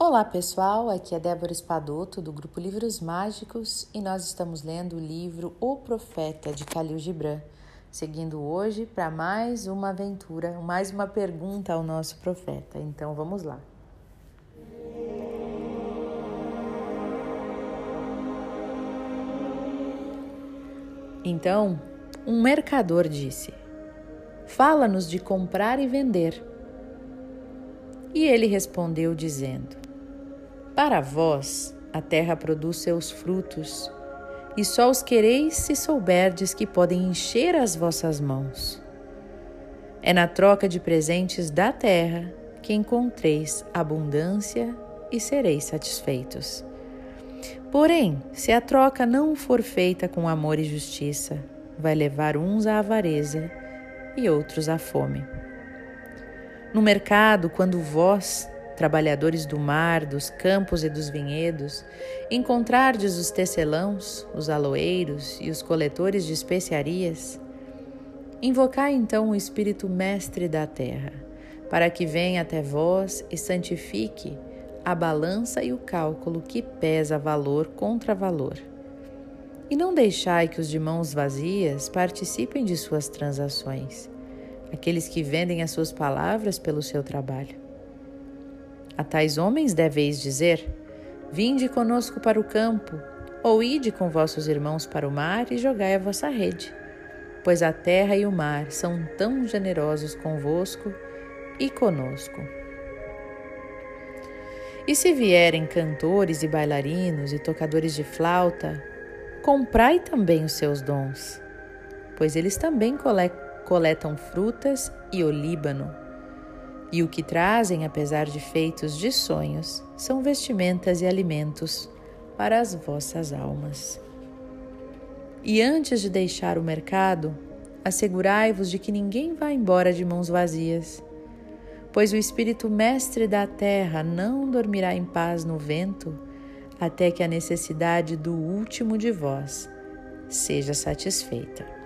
Olá pessoal, aqui é Débora Espadoto do grupo Livros Mágicos e nós estamos lendo o livro O Profeta de Khalil Gibran, seguindo hoje para mais uma aventura, mais uma pergunta ao nosso profeta. Então vamos lá. Então, um mercador disse: Fala-nos de comprar e vender. E ele respondeu, dizendo: para vós, a terra produz seus frutos, e só os quereis se souberdes que podem encher as vossas mãos. É na troca de presentes da terra que encontreis abundância e sereis satisfeitos. Porém, se a troca não for feita com amor e justiça, vai levar uns à avareza e outros à fome. No mercado, quando vós, trabalhadores do mar, dos campos e dos vinhedos, encontrardes os tecelãos, os aloeiros e os coletores de especiarias, invocai então o Espírito Mestre da terra, para que venha até vós e santifique a balança e o cálculo que pesa valor contra valor. E não deixai que os de mãos vazias participem de suas transações, aqueles que vendem as suas palavras pelo seu trabalho. A tais homens deveis dizer: Vinde conosco para o campo, ou ide com vossos irmãos para o mar e jogai a vossa rede, pois a terra e o mar são tão generosos convosco e conosco. E se vierem cantores e bailarinos e tocadores de flauta, comprai também os seus dons, pois eles também coletam frutas e olíbano e o que trazem, apesar de feitos de sonhos, são vestimentas e alimentos para as vossas almas. E antes de deixar o mercado, assegurai-vos de que ninguém vá embora de mãos vazias, pois o Espírito Mestre da terra não dormirá em paz no vento até que a necessidade do último de vós seja satisfeita.